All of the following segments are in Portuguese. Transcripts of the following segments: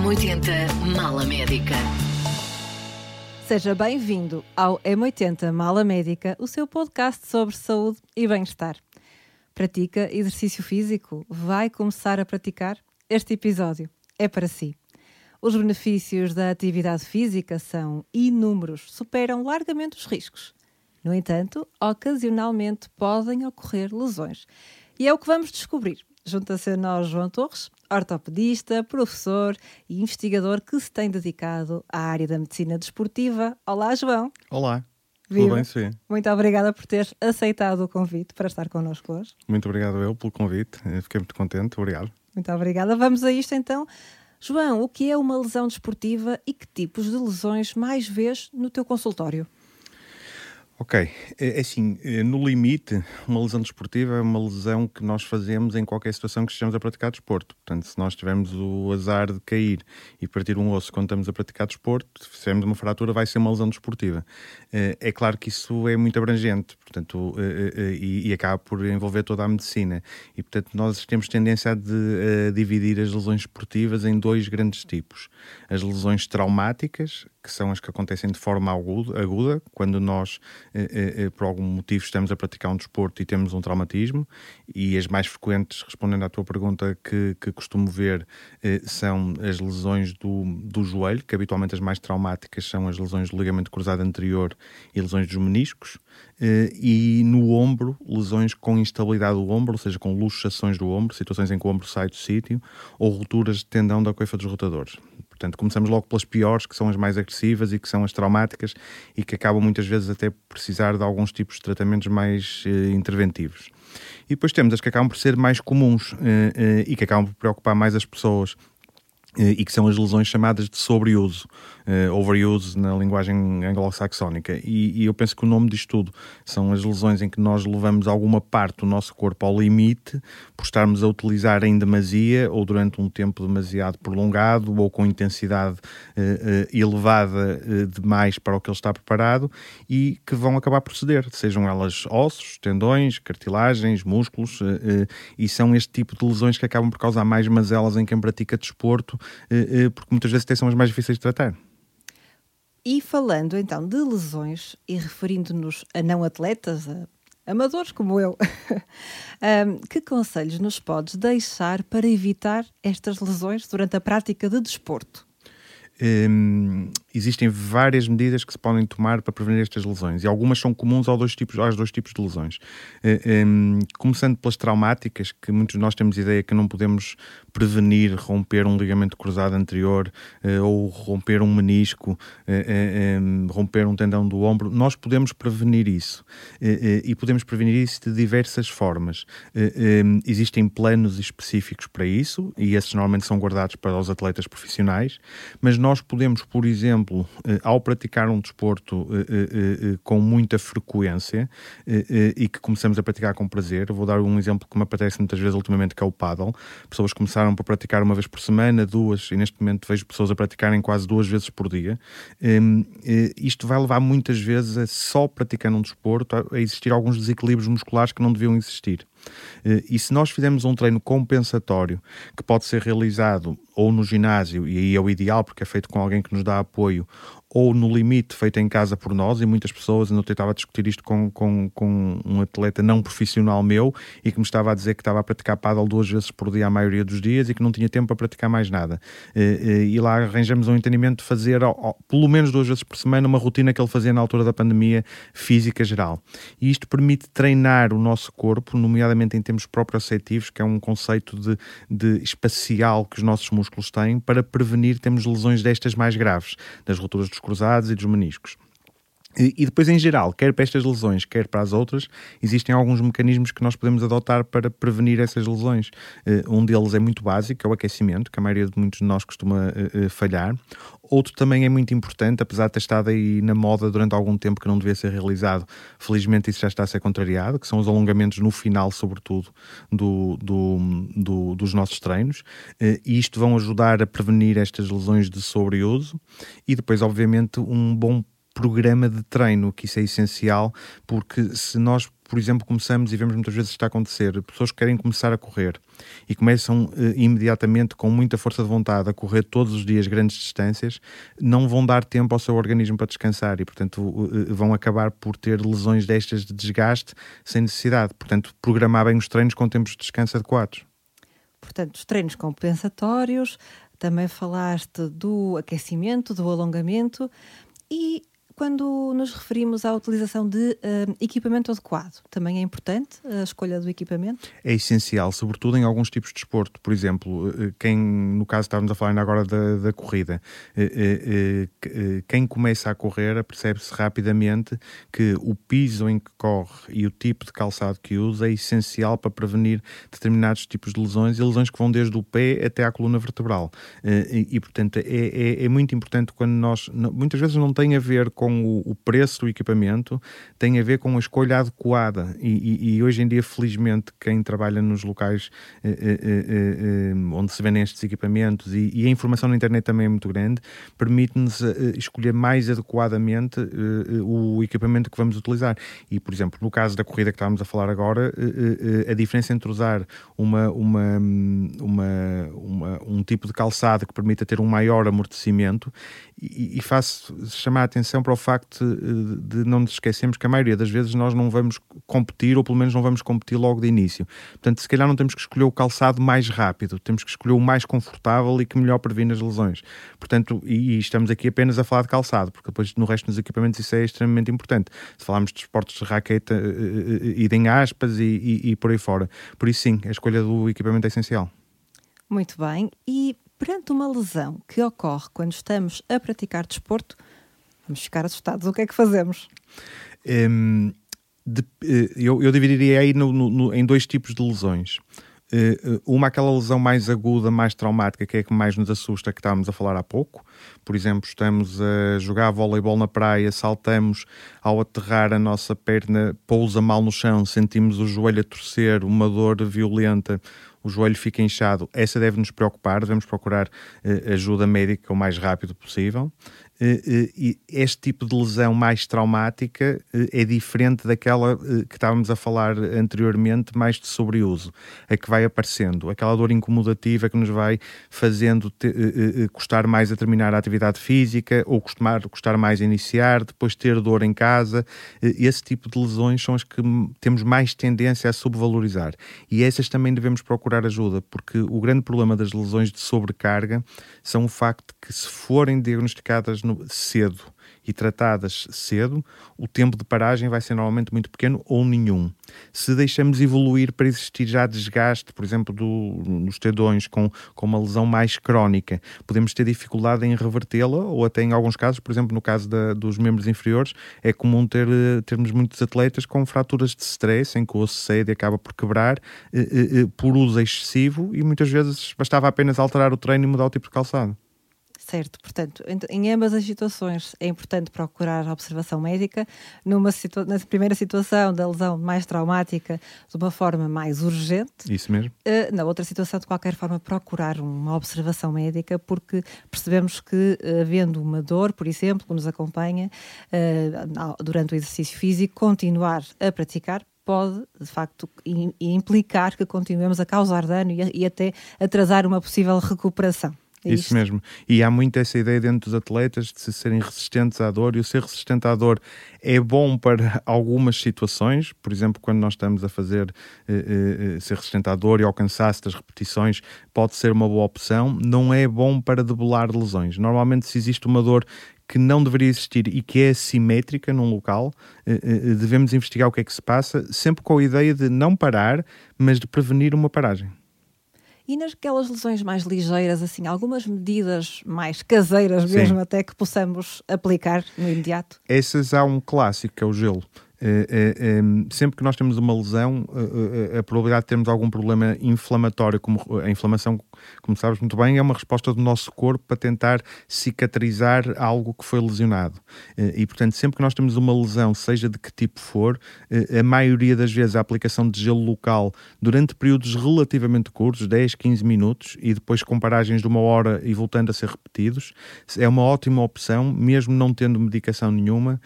M80 Mala Médica. Seja bem-vindo ao M80 Mala Médica, o seu podcast sobre saúde e bem-estar. Pratica exercício físico? Vai começar a praticar? Este episódio é para si. Os benefícios da atividade física são inúmeros, superam largamente os riscos. No entanto, ocasionalmente podem ocorrer lesões. E é o que vamos descobrir. Junta-se a nós João Torres, ortopedista, professor e investigador que se tem dedicado à área da medicina desportiva. Olá, João. Olá. Viva. Tudo bem, sim. Muito obrigada por ter aceitado o convite para estar connosco hoje. Muito obrigado eu pelo convite. Eu Fiquei muito contente. Obrigado. Muito obrigada. Vamos a isto então. João, o que é uma lesão desportiva e que tipos de lesões mais vês no teu consultório? Ok, é é assim, eh, no limite, uma lesão desportiva é uma lesão que nós fazemos em qualquer situação que estejamos a praticar desporto. Portanto, se nós tivermos o azar de cair e partir um osso quando estamos a praticar desporto, se fizermos uma fratura, vai ser uma lesão desportiva. Eh, É claro que isso é muito abrangente, portanto, eh, e acaba por envolver toda a medicina. E, portanto, nós temos tendência a dividir as lesões esportivas em dois grandes tipos. As lesões traumáticas, que são as que acontecem de forma aguda, quando nós, por algum motivo, estamos a praticar um desporto e temos um traumatismo, e as mais frequentes, respondendo à tua pergunta, que, que costumo ver, eh, são as lesões do, do joelho, que habitualmente as mais traumáticas são as lesões do ligamento cruzado anterior e lesões dos meniscos, eh, e no ombro, lesões com instabilidade do ombro, ou seja, com luxações do ombro, situações em que o ombro sai do sítio, ou rupturas de tendão da coifa dos rotadores. Portanto, começamos logo pelas piores, que são as mais agressivas e que são as traumáticas e que acabam muitas vezes até precisar de alguns tipos de tratamentos mais eh, interventivos. E depois temos as que acabam por ser mais comuns eh, eh, e que acabam por preocupar mais as pessoas e que são as lesões chamadas de sobreuso, eh, overuse na linguagem anglo-saxónica. E, e eu penso que o nome disto tudo são as lesões em que nós levamos alguma parte do nosso corpo ao limite por estarmos a utilizar em demasia ou durante um tempo demasiado prolongado ou com intensidade eh, eh, elevada eh, demais para o que ele está preparado e que vão acabar por ceder, sejam elas ossos, tendões, cartilagens, músculos, eh, eh, e são este tipo de lesões que acabam por causar mais mazelas em quem pratica desporto, eh, eh, porque muitas vezes até são as mais difíceis de tratar. E falando então de lesões e referindo-nos a não atletas, a amadores como eu, ahm, que conselhos nos podes deixar para evitar estas lesões durante a prática de desporto? Hum, existem várias medidas que se podem tomar para prevenir estas lesões e algumas são comuns aos dois tipos, aos dois tipos de lesões. Eh, hum, começando pelas traumáticas, que muitos de nós temos ideia que não podemos prevenir romper um ligamento cruzado anterior eh, ou romper um menisco, eh, eh, hum, romper um tendão do ombro. Nós podemos prevenir isso eh, e podemos prevenir isso de diversas formas. Existem planos específicos para isso e esses normalmente são guardados para os atletas profissionais, mas nós podemos, por exemplo, eh, ao praticar um desporto eh, eh, com muita frequência e que começamos a praticar com prazer, vou dar um exemplo que me aparece muitas vezes ultimamente, que é o paddle. Pessoas começaram por praticar uma vez por semana, duas, e neste momento vejo pessoas a praticarem quase duas vezes por dia. Hum, isto vai levar muitas vezes a só praticando um desporto a existir alguns desequilíbrios musculares que não deviam existir. Eh, E se nós fizermos um treino compensatório que pode ser realizado ou no ginásio, e aí é o ideal porque é feito com alguém que nos dá apoio, ou no limite feito em casa por nós, e muitas pessoas, eu estava a discutir isto com, com, com um atleta não profissional meu e que me estava a dizer que estava a praticar paddle duas vezes por dia a maioria dos dias e que não tinha tempo para praticar mais nada. Eh, eh, E lá arranjamos um entendimento de fazer pelo menos duas vezes por semana uma rotina que ele fazia na altura da pandemia física geral. E isto permite treinar o nosso corpo, nomeadamente em termos proprioceptivos, que é um conceito de, de espacial que os nossos músculos têm, para prevenir termos lesões destas mais graves, das rupturas dos cruzados e dos meniscos. E depois, em geral, quer para estas lesões, quer para as outras, existem alguns mecanismos que nós podemos adotar para prevenir essas lesões. Eh, Um deles é muito básico, é o aquecimento, que a maioria de muitos de nós costuma eh, eh, falhar. Outro também é muito importante, apesar de ter estado aí na moda durante algum tempo que não devia ser realizado, felizmente isso já está a ser contrariado, que são os alongamentos no final, sobretudo, do, do, do- dos nossos treinos. E isto vão ajudar a prevenir estas lesões de sobreuso. E depois, obviamente, um bom programa de treino, que isso é essencial, porque se nós por exemplo, começamos e vemos muitas vezes isto acontecer, pessoas que querem começar a correr e começam uh, imediatamente com muita força de vontade a correr todos os dias grandes distâncias, não vão dar tempo ao seu organismo para descansar e, portanto, uh, vão acabar por ter lesões destas de desgaste sem necessidade. Portanto, programar bem os treinos com tempos de descanso adequados. Portanto, os treinos compensatórios, também falaste do aquecimento, do alongamento e quando nos referimos à utilização de uh, equipamento adequado, também é importante a escolha do equipamento? É essencial, sobretudo em alguns tipos de desporto. Por exemplo, eh, quem, no caso estávamos a falar agora da, da corrida, eh, quem começa a correr percebe-se rapidamente que o piso em que corre e o tipo de calçado que usa é essencial para prevenir determinados tipos de lesões e lesões que vão desde o pé até à coluna vertebral. E portanto, é, é, é muito importante quando nós, muitas vezes não tem a ver com com o, o, preço do equipamento, tem a ver com a escolha adequada. E, e, e hoje em dia, felizmente, quem trabalha nos locais eh, eh, eh, eh, eh onde se vendem estes equipamentos e, e, a informação na internet também é muito grande, permite-nos eh, escolher mais adequadamente o equipamento que vamos utilizar. E, por exemplo, no caso da corrida que estávamos a falar agora, a diferença entre usar uma, uma, uma, uma, um tipo de calçado que permita ter um maior amortecimento e, e faço chamar a atenção para o facto de não nos esquecermos que a maioria das vezes nós não vamos competir, ou pelo menos não vamos competir logo de início. Portanto, se calhar não temos que escolher o calçado mais rápido, temos que escolher o mais confortável e que melhor previne as lesões. Portanto, e, e estamos aqui apenas a falar de calçado, porque depois no resto dos equipamentos isso é extremamente importante. Se falarmos de esportes de raqueta, idem aspas e, e, e por aí fora. Por isso, sim, a escolha do equipamento é essencial. Muito bem. E perante uma lesão que ocorre quando estamos a praticar desporto, vamos ficar assustados. O que é que fazemos? Um, de, eh, eu, eu, dividiria aí no, no, em dois tipos de lesões. Uh, uma, aquela lesão mais aguda, mais traumática, que é a que mais nos assusta, que estávamos a falar há pouco. Por exemplo, estamos a jogar voleibol na praia, saltamos, ao aterrar a nossa perna pousa mal no chão, sentimos o joelho a torcer, uma dor violenta, o joelho fica inchado, essa deve nos preocupar, devemos procurar uh, ajuda médica o mais rápido possível. Uh, uh, este tipo de lesão mais traumática é diferente daquela que estávamos a falar anteriormente, mais de sobreuso, a que vai aparecendo, aquela dor incomodativa que nos vai fazendo custar mais a terminar a atividade física ou costumar, custar mais a iniciar, depois ter dor em casa. Esse tipo de lesões são as que temos mais tendência a subvalorizar e essas também devemos procurar ajuda, porque o grande problema das lesões de sobrecarga são o facto de que, se forem diagnosticadas no, cedo e tratadas cedo, o tempo de paragem vai ser normalmente muito pequeno ou nenhum. Se deixamos evoluir para existir já desgaste, por exemplo, do, nos tendões com, com uma lesão mais crónica, podemos ter dificuldade em revertê-la ou até em alguns casos, por exemplo, no caso da, dos membros inferiores, é comum ter, termos muitos atletas com fraturas de stress, em que o osso cede acaba por quebrar eh, eh, eh, por uso excessivo e muitas vezes bastava apenas alterar o treino e mudar o tipo de calçado. Certo, portanto, em ambas as situações é importante procurar a observação médica. Numa situa na primeira situação da lesão mais traumática, de uma forma mais urgente. Isso mesmo. Uh, na outra situação, de qualquer forma, procurar uma observação médica, porque percebemos que, uh, havendo uma dor, por exemplo, que nos acompanha uh, durante o exercício físico, continuar a praticar pode, de facto, implicar que continuemos a causar dano e, e até atrasar uma possível recuperação. É Isso isto. mesmo. E há muito essa ideia dentro dos atletas de se serem resistentes à dor, e o ser resistente à dor é bom para algumas situações, por exemplo, quando nós estamos a fazer uh, uh, ser resistente à dor e ao cansaço das repetições, pode ser uma boa opção, não é bom para debelar lesões. Normalmente, se existe uma dor que não deveria existir e que é assimétrica num local, uh, devemos investigar o que é que se passa, sempre com a ideia de não parar, mas de prevenir uma paragem. E naquelas lesões mais ligeiras, assim, algumas medidas mais caseiras mesmo, Sim. até que possamos aplicar no imediato? Essas há um clássico, que é o gelo. Sempre que nós temos uma lesão, a probabilidade de termos algum problema inflamatório, como a inflamação, como sabes muito bem, é uma resposta do nosso corpo para tentar cicatrizar algo que foi lesionado. E, portanto, sempre que nós temos uma lesão, seja de que tipo for, a maioria das vezes a aplicação de gelo local durante períodos relativamente curtos, 10, 15 minutos, e depois com paragens de uma hora e voltando a ser repetidos, é uma ótima opção, mesmo não tendo medicação nenhuma,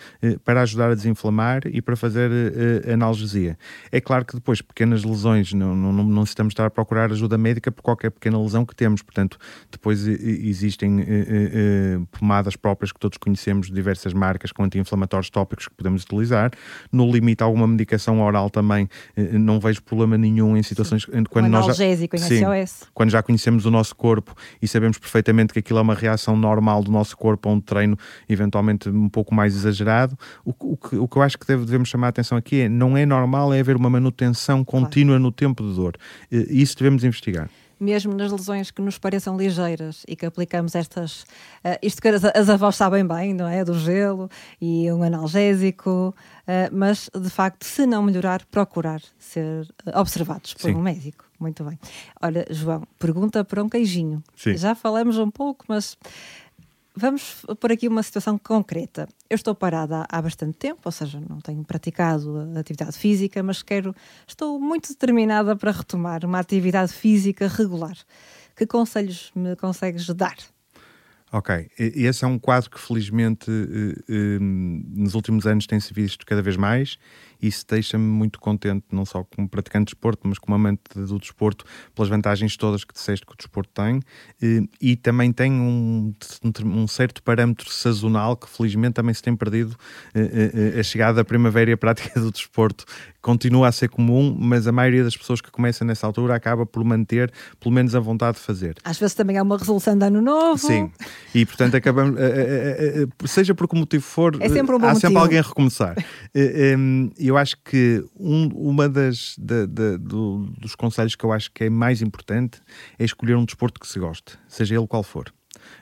para ajudar a desinflamar e para fazer uh, analgesia. É claro que depois pequenas lesões, não, não, não necessitamos estar a procurar ajuda médica por qualquer pequena lesão que temos, portanto, depois existem uh, uh, pomadas próprias que todos conhecemos de diversas marcas com anti-inflamatórios tópicos que podemos utilizar. No limite, alguma medicação oral também não vejo problema nenhum em situações sim. quando nós já, sim, quando já conhecemos o nosso corpo e sabemos perfeitamente que aquilo é uma reação normal do nosso corpo a um treino eventualmente um pouco mais exagerado. O, o, que, o que eu acho que deve, devemos chamar a atenção aqui é não é normal é haver uma manutenção contínua claro. no tempo de dor. Isso devemos investigar mesmo nas lesões que nos pareçam ligeiras e que aplicamos estas. Uh, isto que as, as, avós sabem bem, não é? Do gelo e um analgésico, uh, mas de facto, se não melhorar, procurar ser observados por Sim. um médico. Muito bem. Olha, João, pergunta para um queijinho. Sim. Já falamos um pouco, mas Vamos por aqui uma situação concreta. Eu estou parada há bastante tempo, ou seja, não tenho praticado atividade física, mas quero, estou muito determinada para retomar uma atividade física regular. Que conselhos me consegues dar? Ok, esse é um quadro que felizmente eh, eh, nos últimos anos tem-se visto cada vez mais isso deixa-me muito contente, não só como praticante de desporto, mas como amante do desporto, pelas vantagens todas que disseste que o desporto tem, e, também tem um, um, certo parâmetro sazonal que felizmente também se tem perdido eh, eh, a chegada da primavera e a prática do desporto continua a ser comum, mas a maioria das pessoas que começam nessa altura acaba por manter pelo menos a vontade de fazer. Às vezes também há uma resolução de ano novo. Sim, e portanto acabamos, eh, seja por que motivo for, é sempre um há motivo. sempre alguém a recomeçar. Eu eu acho que um, uma das de, de, do, dos conselhos que eu acho que é mais importante é escolher um desporto que se goste, seja ele qual for,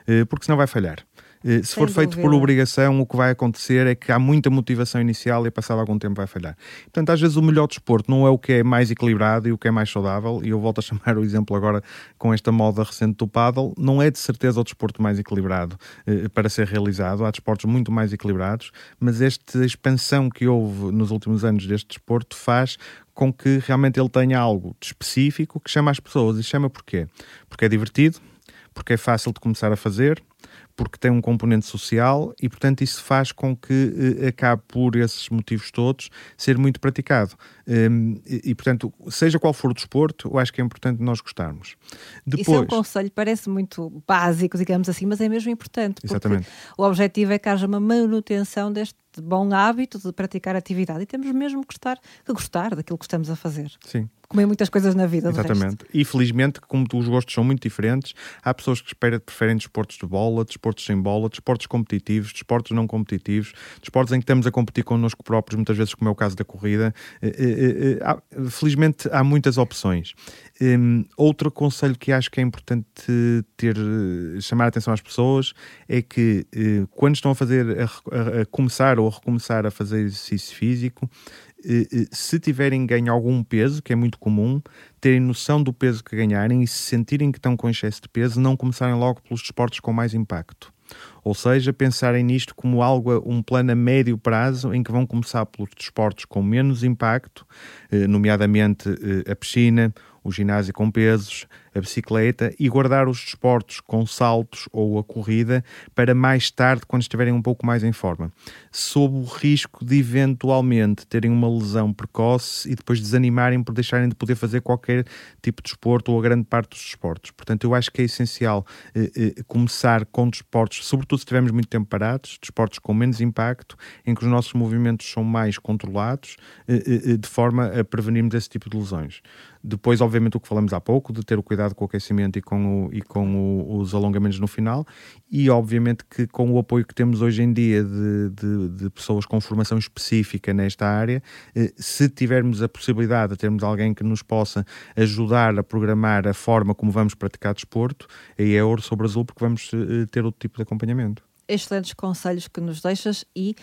eh, porque senão vai falhar. Se Sem for feito por obrigação, o que vai acontecer é que há muita motivação inicial e passado algum tempo vai falhar. Portanto, às vezes o melhor desporto não é o que é mais equilibrado e o que é mais saudável, e eu volto a chamar o exemplo agora com esta moda recente do paddle, não é de certeza o desporto mais equilibrado eh, para ser realizado, há desportos muito mais equilibrados, mas esta expansão que houve nos últimos anos deste desporto faz com que realmente ele tenha algo de específico que chama as pessoas. E chama porquê? Porque é divertido, porque é fácil de começar a fazer, porque tem um componente social e, portanto, isso faz com que eh, acabe por esses motivos todos ser muito praticado. Um, e, e, portanto, seja qual for o desporto, eu acho que é importante nós gostarmos. Depois, isso é um conselho, parece muito básico, digamos assim, mas é mesmo importante. Exatamente. O objetivo é que haja uma manutenção deste bom hábito de praticar atividade e temos mesmo que, estar, que gostar daquilo que estamos a fazer. Sim como muitas coisas na vida. Exatamente. E felizmente, como os gostos são muito diferentes, há pessoas que esperam, preferem desportos de bola, desportos sem bola, desportos competitivos, desportos não competitivos, desportos em que estamos a competir connosco próprios, muitas vezes, como é o caso da corrida. Eh, eh, eh, felizmente, há muitas opções. Um, outro conselho que acho que é importante ter, chamar a atenção às pessoas é que quando estão a fazer, a, a começar ou recomeçar a fazer exercício físico, eh, eh, se tiverem ganho algum peso, que é muito comum, terem noção do peso que ganharem e se sentirem que estão com excesso de peso, não começarem logo pelos desportos com mais impacto. Ou seja, pensarem nisto como algo, um plano a médio prazo em que vão começar pelos desportos com menos impacto, eh, nomeadamente a piscina, o ginásio com pesos, a bicicleta e guardar os desportos com saltos ou a corrida para mais tarde, quando estiverem um pouco mais em forma, sob o risco de eventualmente terem uma lesão precoce e depois desanimarem por deixarem de poder fazer qualquer tipo de desporto ou a grande parte dos desportos. Portanto, eu acho que é essencial eh, eh, começar com desportos, sobretudo se estivermos muito tempo parados, desportos com menos impacto, em que os nossos movimentos são mais controlados, eh, eh, eh de forma a prevenirmos esse tipo de lesões. Depois, obviamente, o que falamos há pouco, de ter o cuidado com o aquecimento e com, o, e com o, os alongamentos no final, e obviamente que com o apoio que temos hoje em dia de, de, de pessoas com formação específica nesta área, eh, se tivermos a possibilidade de termos alguém que nos possa ajudar a programar a forma como vamos praticar desporto, aí é ouro sobre azul, porque vamos eh, ter outro tipo de acompanhamento. Excelentes conselhos que nos deixas e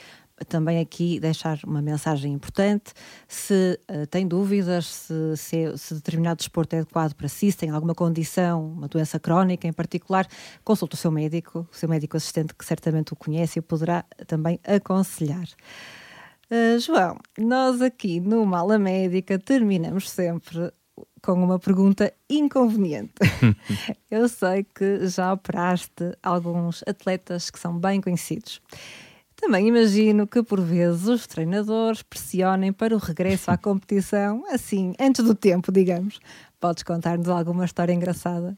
também aqui deixar uma mensagem importante. Se uh, tem dúvidas se, se, se, determinado desporto é adequado para si, se tem alguma condição, uma doença crónica em particular, consulte o seu médico, o seu médico assistente que certamente o conhece e poderá também aconselhar. Uh, João, nós aqui no Mala Médica terminamos sempre com uma pergunta inconveniente. Eu sei que já operaste alguns atletas que são bem conhecidos. Também imagino que por vezes os treinadores pressionem para o regresso à competição, assim, antes do tempo, digamos. Podes contar-nos alguma história engraçada?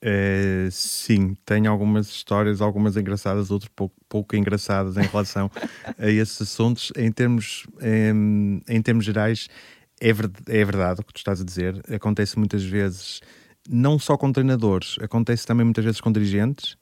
É, sim, tenho algumas histórias, algumas engraçadas, outras pouco, pouco engraçadas em relação a esses assuntos. Em termos, em, em termos gerais, é, é verdade o que tu estás a dizer. Acontece muitas vezes, não só com treinadores, acontece também muitas vezes com dirigentes.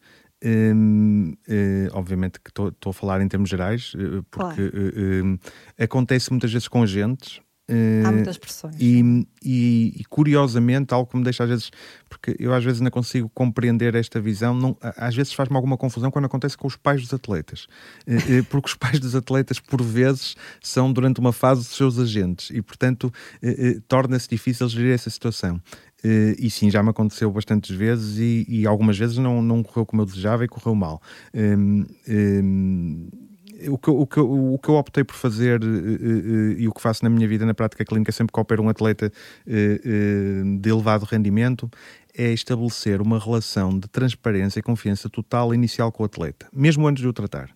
Hum, hum, obviamente que estou a falar em termos gerais, eh, porque claro. Hum, acontece muitas vezes com agentes, Há eh, muitas pressões. E, e, e, curiosamente, algo que me deixa às vezes, porque eu às vezes não consigo compreender esta visão, não, às vezes faz-me alguma confusão quando acontece com os pais dos atletas. Eh, eh, porque os pais dos atletas, por vezes, são durante uma fase dos seus agentes e, portanto, torna-se difícil gerir essa situação. Uh, e sim, já me aconteceu bastantes vezes e, e, algumas vezes não, não correu como eu desejava e correu mal. Um, um, o que, o, que, o que eu optei por fazer uh, uh, e o que faço na minha vida na prática clínica, sempre que opero um atleta uh, de elevado rendimento, é estabelecer uma relação de transparência e confiança total inicial com o atleta, mesmo antes de o tratar.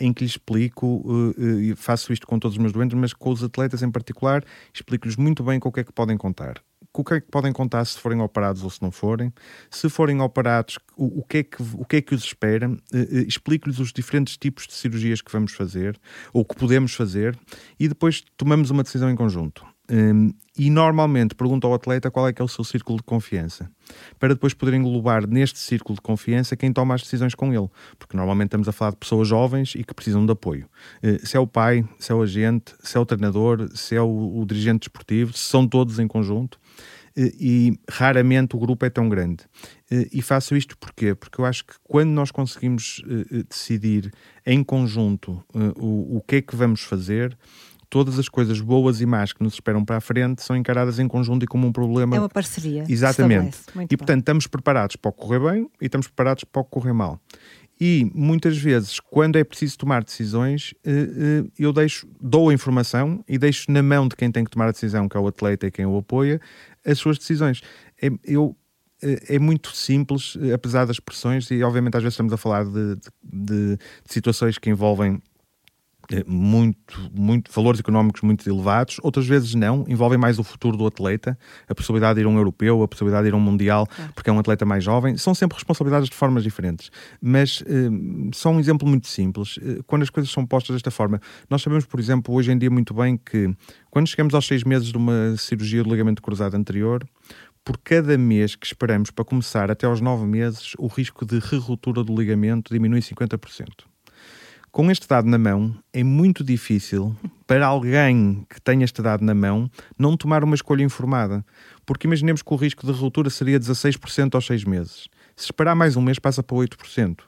em que lhe explico, e faço isto com todos os meus doentes, mas com os atletas em particular, explico-lhes muito bem com o que é que podem contar o que é que podem contar se forem operados ou se não forem. Se forem operados, o, o que, é que, o que é que os espera? Uh, uh, Explico-lhes os diferentes tipos de cirurgias que vamos fazer ou que podemos fazer e depois tomamos uma decisão em conjunto. Um, e normalmente pergunto ao atleta qual é que é o seu círculo de confiança, para depois poder englobar neste círculo de confiança quem toma as decisões com ele, porque normalmente estamos a falar de pessoas jovens e que precisam de apoio. Uh, se é o pai, se é o agente, se é o treinador, se é o, o dirigente desportivo, se são todos em conjunto, e raramente o grupo é tão grande. E faço isto porquê? Porque eu acho que quando nós conseguimos decidir em conjunto o, o que é que vamos fazer, todas as coisas boas e más que nos esperam para a frente são encaradas em conjunto e como um problema. É uma parceria. Exatamente. E portanto, estamos preparados para o correr bem e estamos preparados para o correr mal. E muitas vezes, quando é preciso tomar decisões, eh, eh, eu deixo, dou a informação e deixo na mão de quem tem que tomar a decisão, que é o atleta e quem o apoia, as suas decisões. É, eu, é, é muito simples, apesar das pressões, e obviamente às vezes estamos a falar de, de, de situações que envolvem eh, muito, muito valores económicos muito elevados, outras vezes não, envolvem mais o futuro do atleta, a possibilidade de ir a um europeu, a possibilidade de ir a um mundial, claro. porque é um atleta mais jovem, são sempre responsabilidades de formas diferentes, mas eh, só um exemplo muito simples, eh, quando as coisas são postas desta forma, nós sabemos, por exemplo, hoje em dia muito bem que quando chegamos aos seis meses de uma cirurgia de ligamento cruzado anterior, por cada mês que esperamos para começar até aos nove meses, o risco de re-ruptura do ligamento diminui 50% com este dado na mão, é muito difícil para alguém que tenha este dado na mão não tomar uma escolha informada. Porque imaginemos que o risco de ruptura seria 16% aos 6 meses. Se esperar mais um mês, passa para 8%.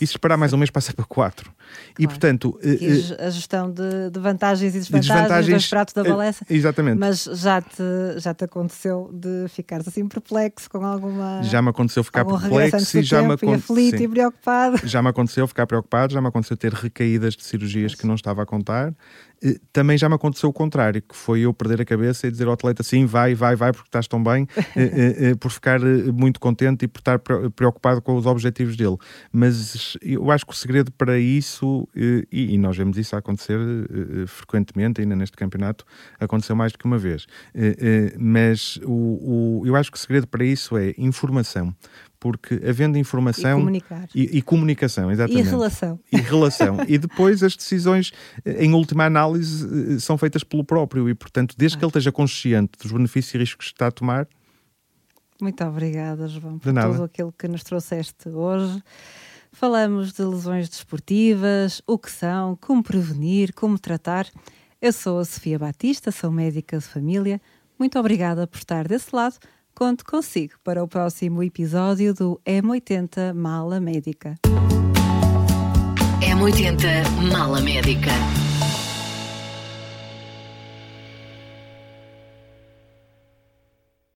E se esperar mais um mês, passa para 4. E, portanto. E eh, a gestão de, de vantagens e desvantagens, desvantagens dos pratos da eh, balança. Exatamente. Mas já te, já te aconteceu de ficares assim perplexo com alguma. Já me aconteceu ficar perplexo e já me aconteceu. aflito e preocupado. Já me aconteceu ficar preocupado, já me aconteceu ter recaídas de cirurgias que não estava a contar. Também já me aconteceu o contrário, que foi eu perder a cabeça e dizer ao atleta sim, vai, vai, vai, porque estás tão bem, por ficar muito contente e por estar preocupado com os objetivos dele. Mas eu acho que o segredo para isso isso, e, e nós vemos isso acontecer uh, frequentemente, ainda neste campeonato, aconteceu mais do que uma vez. Mas o, o, eu acho que o segredo para isso é informação porque havendo informação e, e, e comunicação, exatamente. E relação. E relação. e depois as decisões, em última análise, são feitas pelo próprio e, portanto, desde ah. que ele esteja consciente dos benefícios e riscos que está a tomar. Muito obrigada, João, por tudo aquilo que nos trouxeste hoje. Falamos de lesões desportivas, o que são, como prevenir, como tratar. Eu sou a Sofia Batista, sou médica de família. Muito obrigada por estar desse lado. Conto consigo para o próximo episódio do M80 Mala Médica. M80 Mala Médica.